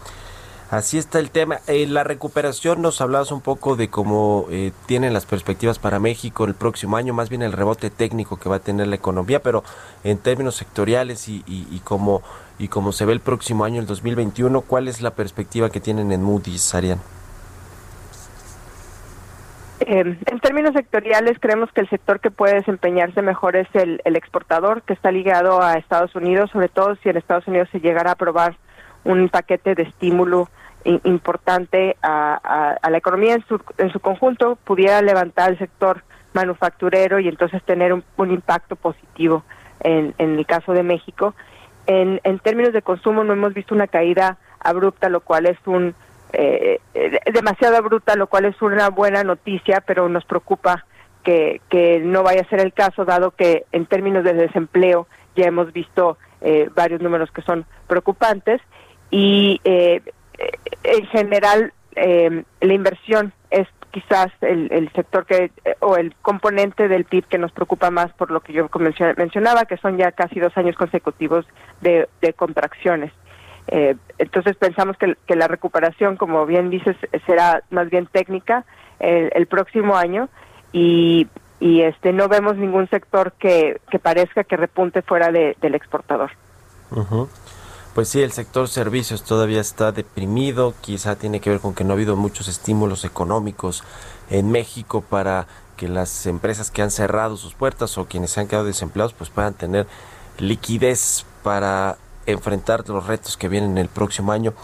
Así está el tema. Eh, la recuperación, nos hablabas un poco de cómo eh, tienen las perspectivas para México el próximo año, más bien el rebote técnico que va a tener la economía, pero en términos sectoriales y, y, y como y se ve el próximo año, el 2021, ¿cuál es la perspectiva que tienen en Moody's, Arián? Eh, en términos sectoriales, creemos que el sector que puede desempeñarse mejor es el, exportador, que está ligado a Estados Unidos, sobre todo si en Estados Unidos se llegara a aprobar un paquete de estímulo importante a, a- la economía en su, en su conjunto, pudiera levantar el sector manufacturero y entonces tener un, un impacto positivo en, en el caso de México. En, en términos de consumo no hemos visto una caída abrupta, lo cual es un eh, eh, demasiado abrupta, lo cual es una buena noticia, pero nos preocupa que, que no vaya a ser el caso, dado que en términos de desempleo ya hemos visto eh, varios números que son preocupantes y eh, en general eh, la inversión es quizás el, el sector que eh, o el componente del PIB que nos preocupa más por lo que yo mencio- mencionaba, que son ya casi dos años consecutivos de, contracciones. Eh, entonces pensamos que, que la recuperación, como bien dices, será más bien técnica el, el próximo año y y este no vemos ningún sector que, parezca que repunte fuera de- del exportador. Ujú. Pues sí, el sector servicios todavía está deprimido, quizá tiene que ver con que no ha habido muchos estímulos económicos en México para que las empresas que han cerrado sus puertas o quienes se han quedado desempleados pues puedan tener liquidez para enfrentar los retos que vienen el próximo año.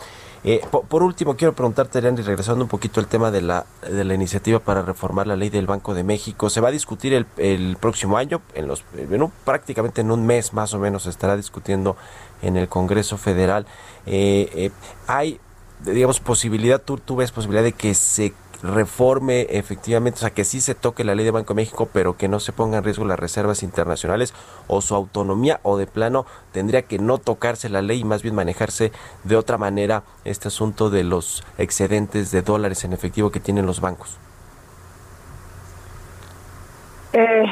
Eh, po- por, último, quiero preguntarte, Leandri, regresando un poquito al tema de la, de la iniciativa para reformar la ley del Banco de México. ¿Se va a discutir el, el próximo año? En los, prácticamente en un mes más o menos se estará discutiendo en el Congreso Federal. Eh, eh, ¿Hay, digamos, posibilidad, tú, tú ves posibilidad de que se reforme efectivamente, o sea, que sí se toque la ley de Banco de México, pero que no se ponga en riesgo las reservas internacionales o su autonomía, o de plano tendría que no tocarse la ley y más bien manejarse de otra manera este asunto de los excedentes de dólares en efectivo que tienen los bancos. Eh,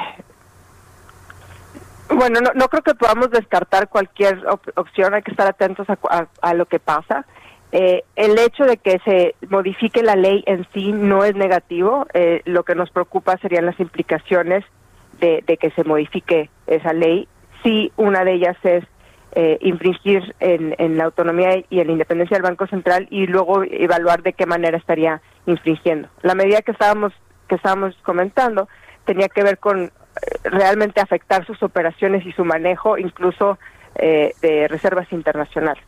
bueno, no, no creo que podamos descartar cualquier op- opción, hay que estar atentos a, a- a lo que pasa. Eh, el hecho de que se modifique la ley en sí no es negativo, eh, lo que nos preocupa serían las implicaciones de, de que se modifique esa ley. Si una de ellas es eh, infringir en, en la autonomía y en la independencia del Banco Central y luego evaluar de qué manera estaría infringiendo. La medida que estábamos que estábamos comentando tenía que ver con realmente afectar sus operaciones y su manejo, incluso eh, de reservas internacionales.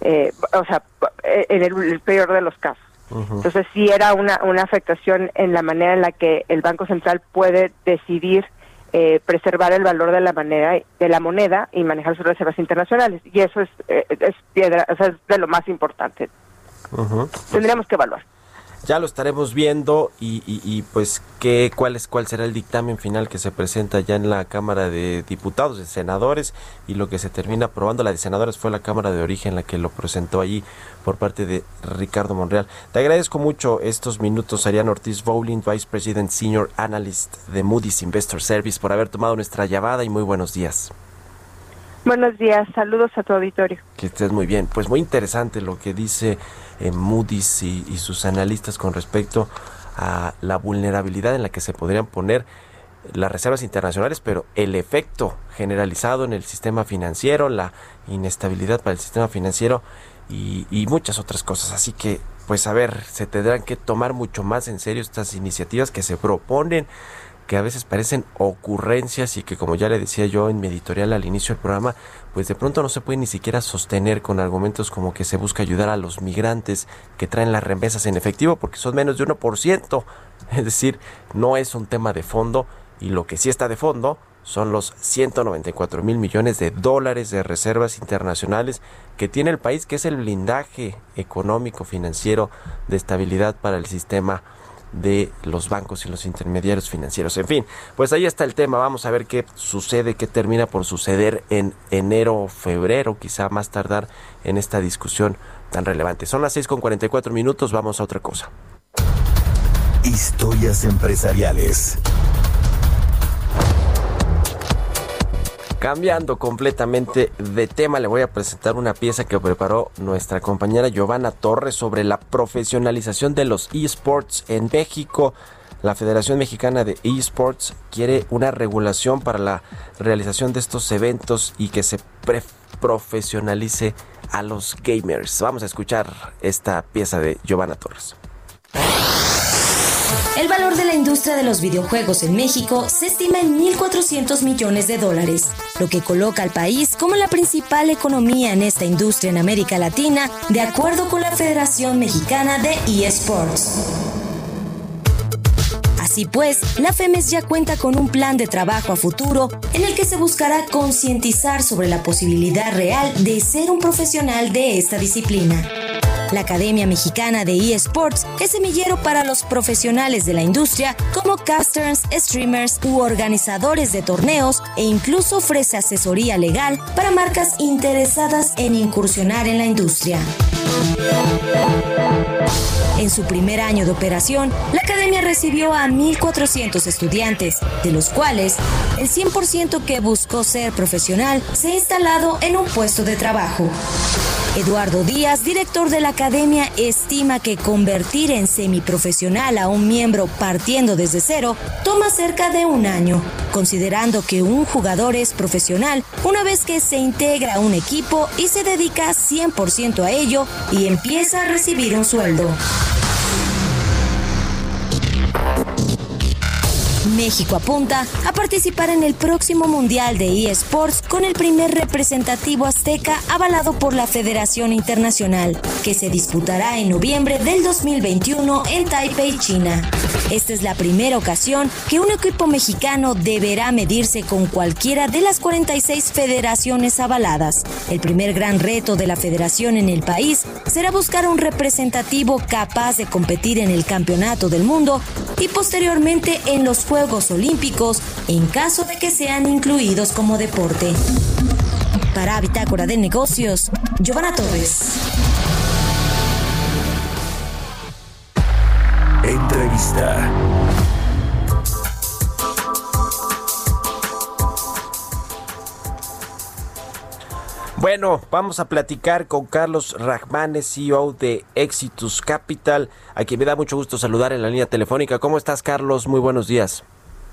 Eh, o sea, eh, en el, el peor de los casos. Entonces sí era una, una afectación en la manera en la que el Banco Central puede decidir eh, preservar el valor de la moneda de la moneda y manejar sus reservas internacionales y eso es eh, es piedra o sea, es de lo más importante tendríamos que evaluar Ya lo estaremos viendo y, y- y, pues qué cuál es cuál será el dictamen final que se presenta ya en la Cámara de Diputados, de Senadores y lo que se termina aprobando. La de Senadores fue la Cámara de Origen la que lo presentó allí por parte de Ricardo Monreal. Te agradezco mucho estos minutos, Ariana Ortiz Bowling, Vice President Senior Analyst de Moody's Investor Service, por haber tomado nuestra llamada y muy buenos días. buenos días saludos a tu auditorio Que estés muy bien. Pues muy interesante lo que dice eh, Moody's y, sus analistas con respecto a la vulnerabilidad en la que se podrían poner las reservas internacionales, pero el efecto generalizado en el sistema financiero, la inestabilidad para el sistema financiero y, y muchas otras cosas. Así que, pues a ver, se tendrán que tomar mucho más en serio estas iniciativas que se proponen que a veces parecen ocurrencias y que como ya le decía yo en mi editorial al inicio del programa, pues de pronto no se puede ni siquiera sostener con argumentos como que se busca ayudar a los migrantes que traen las remesas en efectivo porque son menos de 1%. Es decir, no es un tema de fondo y lo que sí está de fondo son los 194 mil millones de dólares de reservas internacionales que tiene el país, que es el blindaje económico, financiero de estabilidad para el sistema de los bancos y los intermediarios financieros. En fin, pues ahí está el tema. Vamos a ver qué sucede, qué termina por suceder en enero o febrero, quizá más tardar en esta discusión tan relevante. Son las 6 con 44 minutos, vamos a otra cosa. Historias empresariales. Cambiando completamente de tema, le voy a presentar una pieza que preparó nuestra compañera Giovanna Torres sobre la profesionalización de los esports en México. La Federación Mexicana de Esports quiere una regulación para la realización de estos eventos y que se profesionalice a los gamers. Vamos a escuchar esta pieza de Giovanna Torres. El valor de la industria de los videojuegos en México se estima en 1.400 millones de dólares, lo que coloca al país como la principal economía en esta industria en América Latina, de acuerdo con la Federación Mexicana de eSports. Así pues, la FEMES ya cuenta con un plan de trabajo a futuro en el que se buscará concientizar sobre la posibilidad real de ser un profesional de esta disciplina. La Academia Mexicana de eSports es semillero para los profesionales de la industria como casters, streamers u organizadores de torneos e incluso ofrece asesoría legal para marcas interesadas en incursionar en la industria. En su primer año de operación, la academia recibió a 1.400 estudiantes, de los cuales el 100% que buscó ser profesional se ha instalado en un puesto de trabajo. Eduardo Díaz, director de la academia, estima que convertir en semiprofesional a un miembro partiendo desde cero toma cerca de un año, considerando que un jugador es profesional una vez que se integra a un equipo y se dedica 100% a ello y empieza a recibir un sueldo. México apunta a participar en el próximo Mundial de eSports con el primer representativo azteca avalado por la Federación Internacional, que se disputará en noviembre del 2021 en Taipei, China. Esta es la primera ocasión que un equipo mexicano deberá medirse con cualquiera de las 46 federaciones avaladas. El primer gran reto de la federación en el país será buscar un representativo capaz de competir en el Campeonato del Mundo y posteriormente en los Juegos Olímpicos en caso de que sean incluidos como deporte. Para Bitácora de Negocios, Giovanna Torres. Entrevista. Bueno, vamos a platicar con Carlos Rajmanes, CEO de Exitus Capital, a quien me da mucho gusto saludar en la línea telefónica. ¿Cómo estás, Carlos? Muy buenos días.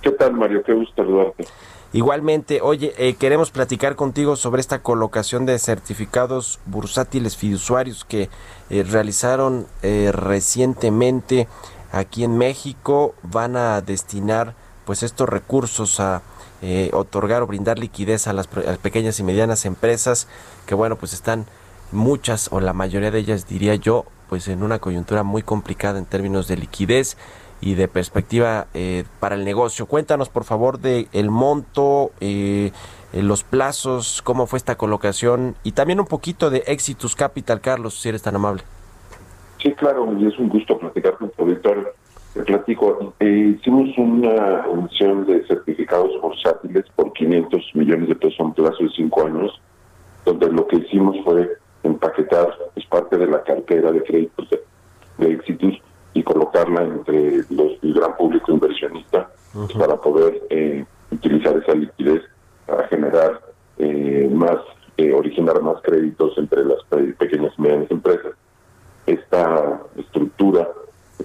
¿Qué tal, Mario? Qué gusto saludarte. Igualmente, oye, eh, queremos platicar contigo sobre esta colocación de certificados bursátiles fiduciarios que eh, realizaron eh, recientemente aquí en México. Van a destinar pues estos recursos a eh, otorgar o brindar liquidez a las, a pequeñas y medianas empresas que bueno pues están muchas o la mayoría de ellas diría yo pues en una coyuntura muy complicada en términos de liquidez y de perspectiva eh, para el negocio. Cuéntanos por favor de el monto, eh, los plazos, cómo fue esta colocación y también un poquito de Exitus Capital, Carlos, si eres tan amable. Sí, claro, y es un gusto platicar con tu auditorio. Te platico, eh, hicimos una emisión de certificados bursátiles por 500 millones de pesos a un plazo de 5 años, donde lo que hicimos fue empaquetar, es parte de la cartera de créditos de, de Exitus, y colocarla entre los, el gran público inversionista para poder eh, utilizar esa liquidez para generar eh, más, eh, originar más créditos entre las pe- pequeñas y medianas empresas. Esta estructura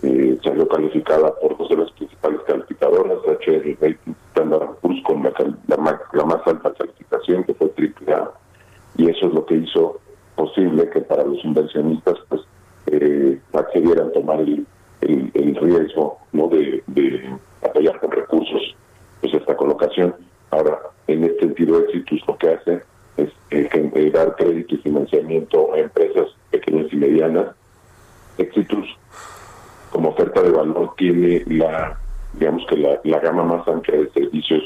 eh, salió calificada por dos de las principales calificadoras, HR Rating Standard Poor's, con la, cal- la, ma- la más alta calificación, que fue AAA, y eso es lo que hizo posible que para los inversionistas pues eh, accedieran a tomar el, el, el riesgo no de, de apoyar con recursos pues esta colocación. Ahora, en este sentido, Exitus lo que hace es eh, gen- eh, dar crédito y financiamiento a empresas pequeñas y medianas. Exitus, como oferta de valor, tiene la, digamos que la, la gama más amplia de servicios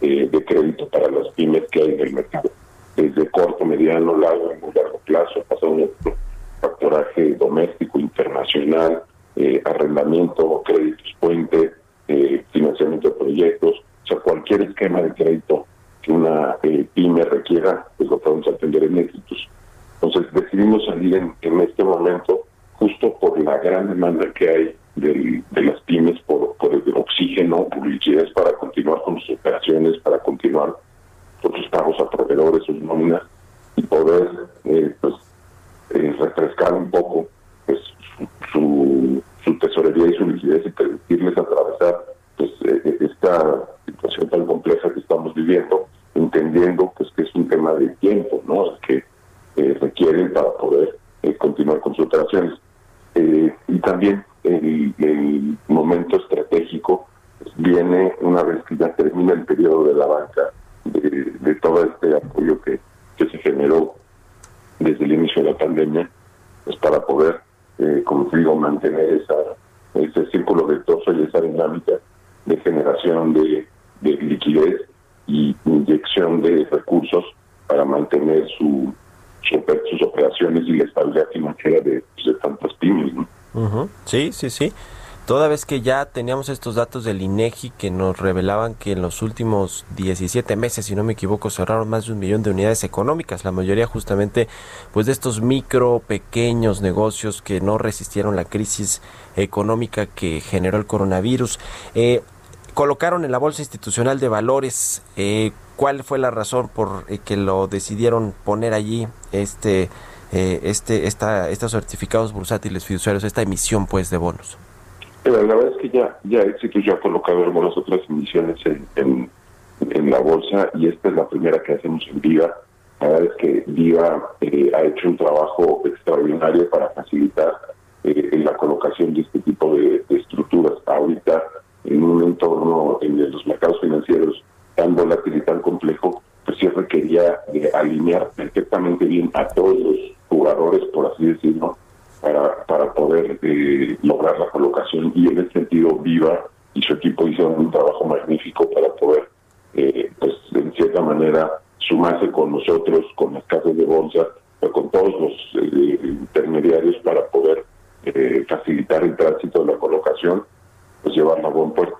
eh, de crédito para las pymes que hay en el mercado. Desde corto, mediano, largo y muy largo plazo, pasando por factoraje doméstico, internacional, eh, arrendamiento, créditos puente, eh, financiamiento de proyectos, o sea, cualquier esquema de crédito que una eh, pyme requiera, pues lo podemos atender en Exitus. Entonces decidimos salir en, en este momento justo por la gran demanda que hay del- de las pymes, por, por el oxígeno, por liquidez para continuar con sus operaciones, para continuar con sus pagos a proveedores, sus nóminas y poder eh, pues eh, refrescar un poco pues, su, su, su tesorería y su liquidez y permitirles atravesar pues, eh, esta situación tan compleja que estamos viviendo, entendiendo pues que es un tema de tiempo, ¿no? que eh, requieren para poder eh, continuar con sus operaciones. Eh, y también el, el momento estratégico pues, viene una vez que ya termina el periodo de la banca, de, de todo este apoyo que, que se generó desde el inicio de la pandemia, pues para poder, eh, como digo, mantener esa, ese círculo virtuoso y esa dinámica de generación de, de liquidez y inyección de recursos para mantener su, sus operaciones y la estabilidad financiera de, de tantas pymes. Sí, sí, sí. Toda vez que ya teníamos estos datos del INEGI que nos revelaban que en los últimos 17 meses, si no me equivoco, cerraron más de un millón de unidades económicas, la mayoría justamente pues de estos micro, pequeños negocios que no resistieron la crisis económica que generó el coronavirus. Eh, colocaron en la Bolsa Institucional de Valores, eh, ¿cuál fue la razón por eh, que lo decidieron poner allí este eh, este, esta, estos certificados bursátiles fiduciarios, esta emisión pues de bonos? La verdad es que ya, ya Éxitos ya ha colocado algunas otras emisiones en, en, en la bolsa y esta es la primera que hacemos en Viva. La verdad es que Viva eh, ha hecho un trabajo extraordinario para facilitar eh, la colocación de este tipo de, de estructuras. Ahorita, en un entorno en los mercados financieros tan volátil y tan complejo, pues sí requería de alinear perfectamente bien a todos los jugadores, por así decirlo, para, para poder eh, lograr la colocación. Y en ese sentido, Viva y su equipo hicieron un trabajo magnífico para poder, eh, pues en cierta manera, sumarse con nosotros, con las casas de bolsa, con todos los eh, intermediarios para poder eh, facilitar el tránsito de la colocación, pues llevarla a buen puerto.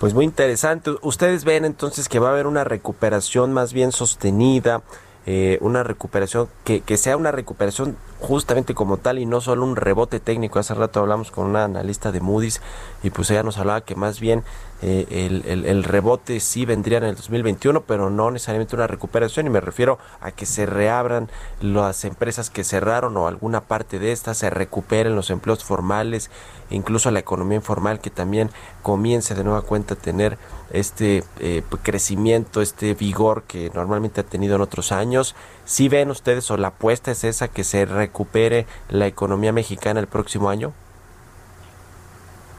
Pues muy interesante. Ustedes ven entonces que va a haber una recuperación más bien sostenida, eh, una recuperación que, que sea una recuperación justamente como tal y no solo un rebote técnico. Hace rato hablamos con una analista de Moody's y pues ella nos hablaba que más bien eh, el, el- el rebote sí vendría en el 2021, pero no necesariamente una recuperación y me refiero a que se reabran las empresas que cerraron o alguna parte de estas, se recuperen los empleos formales, incluso la economía informal que también comience de nueva cuenta a tener este eh, crecimiento, este vigor que normalmente ha tenido en otros años. ¿Sí ven ustedes o la apuesta es esa que se recupere la economía mexicana el próximo año?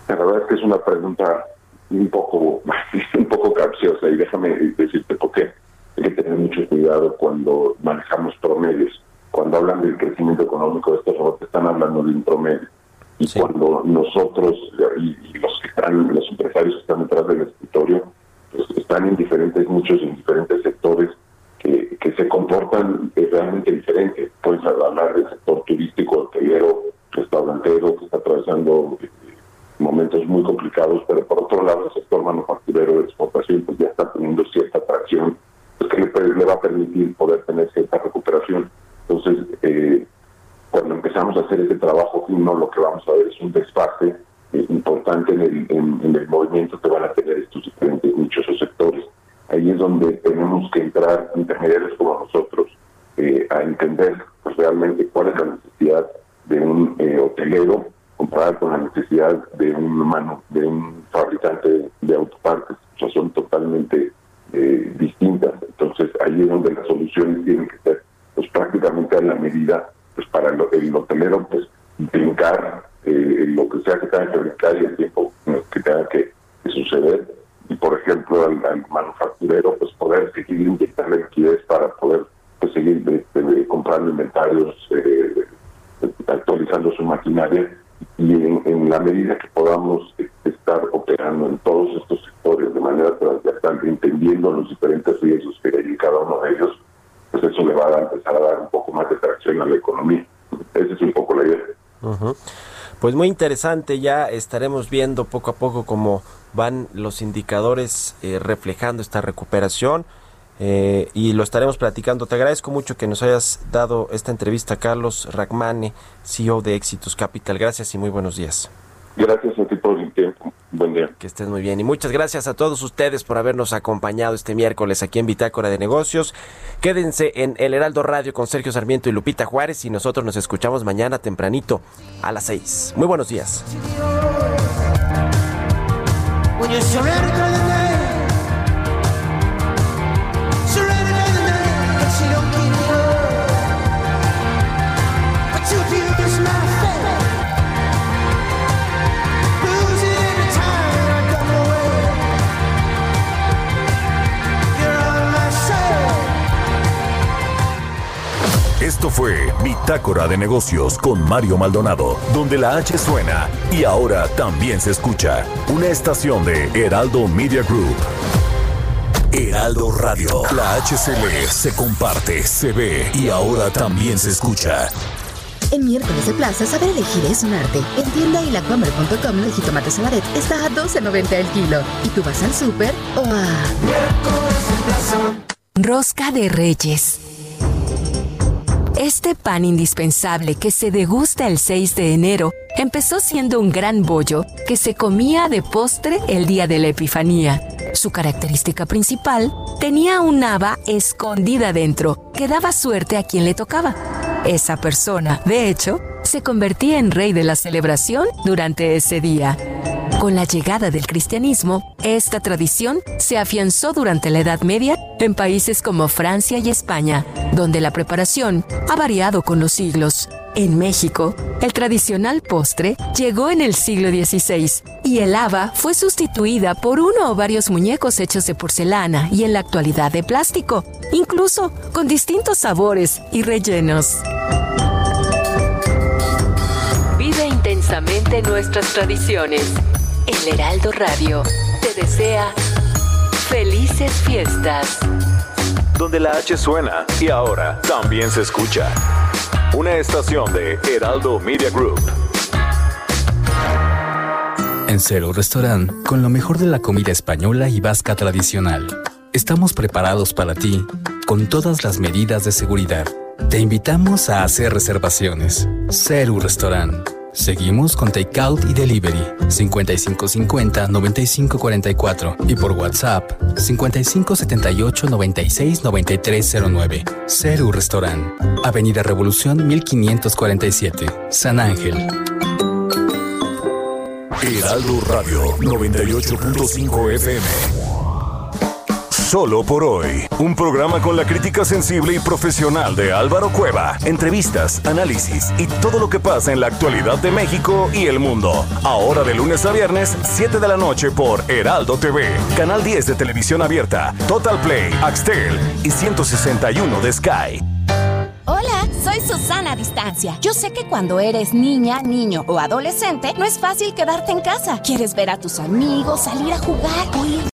La verdad es que es una pregunta un poco, un poco capciosa y déjame decirte por qué. Hay que tener mucho cuidado cuando manejamos promedios. Cuando hablan del crecimiento económico de estos robots, están hablando de un promedio. Y cuando nosotros y, y los que están, los empresarios que están detrás del escritorio, pues están en diferentes, muchos en diferentes sectores que, que se comportan eh, realmente diferente. Puedes hablar del sector turístico, hotelero, restaurantero, que está atravesando eh, momentos muy complicados, pero por otro lado el sector manufacturero de exportación pues ya está teniendo cierta atracción, pues que le, va a permitir poder tener cierta recuperación. Entonces, eh, cuando empezamos a hacer ese trabajo fino, lo que vamos a ver es un desfase eh, importante en el, en el movimiento que van a tener estos diferentes nichos o sectores. Ahí es donde tenemos que entrar intermediarios como nosotros eh, a entender pues, realmente cuál es la necesidad de un eh, hotelero comparada con la necesidad de un mano, de un fabricante de autopartes. O son totalmente eh, distintas. Entonces ahí es donde las soluciones tienen que ser pues prácticamente a la medida pues para el, el hotelero pues brincar eh, lo que sea que tenga que brincar y el tiempo que tenga que suceder y por ejemplo al, manufacturero pues poder seguir inyectando liquidez para poder pues seguir este, comprando inventarios eh, actualizando su maquinaria y en, la medida que podamos eh, estar operando en todos estos sectores de manera transversal, entendiendo los diferentes riesgos que hay en cada uno de ellos, pues eso le va a empezar a dar un poco más de tracción a la economía. Esa es un poco la idea. Pues muy interesante, ya estaremos viendo poco a poco cómo van los indicadores eh, reflejando esta recuperación eh, y lo estaremos platicando. Te agradezco mucho que nos hayas dado esta entrevista, Carlos Ragmane, CEO de Éxitos Capital. Gracias y muy buenos días. Gracias a ti por el tiempo. Buen día. Que estés muy bien. Y muchas gracias a todos ustedes por habernos acompañado este miércoles aquí en Bitácora de Negocios. Quédense en El Heraldo Radio con Sergio Sarmiento y Lupita Juárez y nosotros nos escuchamos mañana tempranito a las 6. Muy buenos días. When you surrender Esto fue Bitácora de Negocios con Mario Maldonado, donde la H suena y ahora también se escucha. Una estación de Heraldo Media Group. Heraldo Radio. La H se lee, se comparte, se ve y ahora también se escucha. En miércoles de plaza, saber elegir es un arte. En tienda y lacommer.com el jitomate saladet está a 12.90 el kilo. ¿Y tú vas al súper o a...? Rosca de Reyes. Este pan indispensable que se degusta el 6 de enero empezó siendo un gran bollo que se comía de postre el día de la Epifanía. Su característica principal tenía un haba escondida dentro que daba suerte a quien le tocaba. Esa persona, de hecho, se convertía en rey de la celebración durante ese día. Con la llegada del cristianismo, esta tradición se afianzó durante la Edad Media en países como Francia y España, donde la preparación ha variado con los siglos. En México, el tradicional postre llegó en el siglo XVI y el haba fue sustituida por uno o varios muñecos hechos de porcelana y en la actualidad de plástico, incluso con distintos sabores y rellenos. Vive intensamente nuestras tradiciones. El Heraldo Radio te desea felices fiestas. Donde la H suena y ahora también se escucha. Una estación de Heraldo Media Group. En Cero Restaurant, con lo mejor de la comida española y vasca tradicional. Estamos preparados para ti, con todas las medidas de seguridad. Te invitamos a hacer reservaciones. Cero Restaurant. Seguimos con Takeout y Delivery 5550-9544 y por WhatsApp 5578-969309. Ceru Restaurant, Avenida Revolución 1547, San Ángel. Heraldo Radio 98.5 FM. Solo por hoy. Un programa con la crítica sensible y profesional de Álvaro Cueva. Entrevistas, análisis y todo lo que pasa en la actualidad de México y el mundo. Ahora de lunes a viernes, 7 de la noche por Heraldo TV. Canal 10 de televisión abierta. Total Play, Axtel y 161 de Sky. Hola, soy Susana Distancia. Yo sé que cuando eres niña, niño o adolescente, no es fácil quedarte en casa. Quieres ver a tus amigos, salir a jugar o ir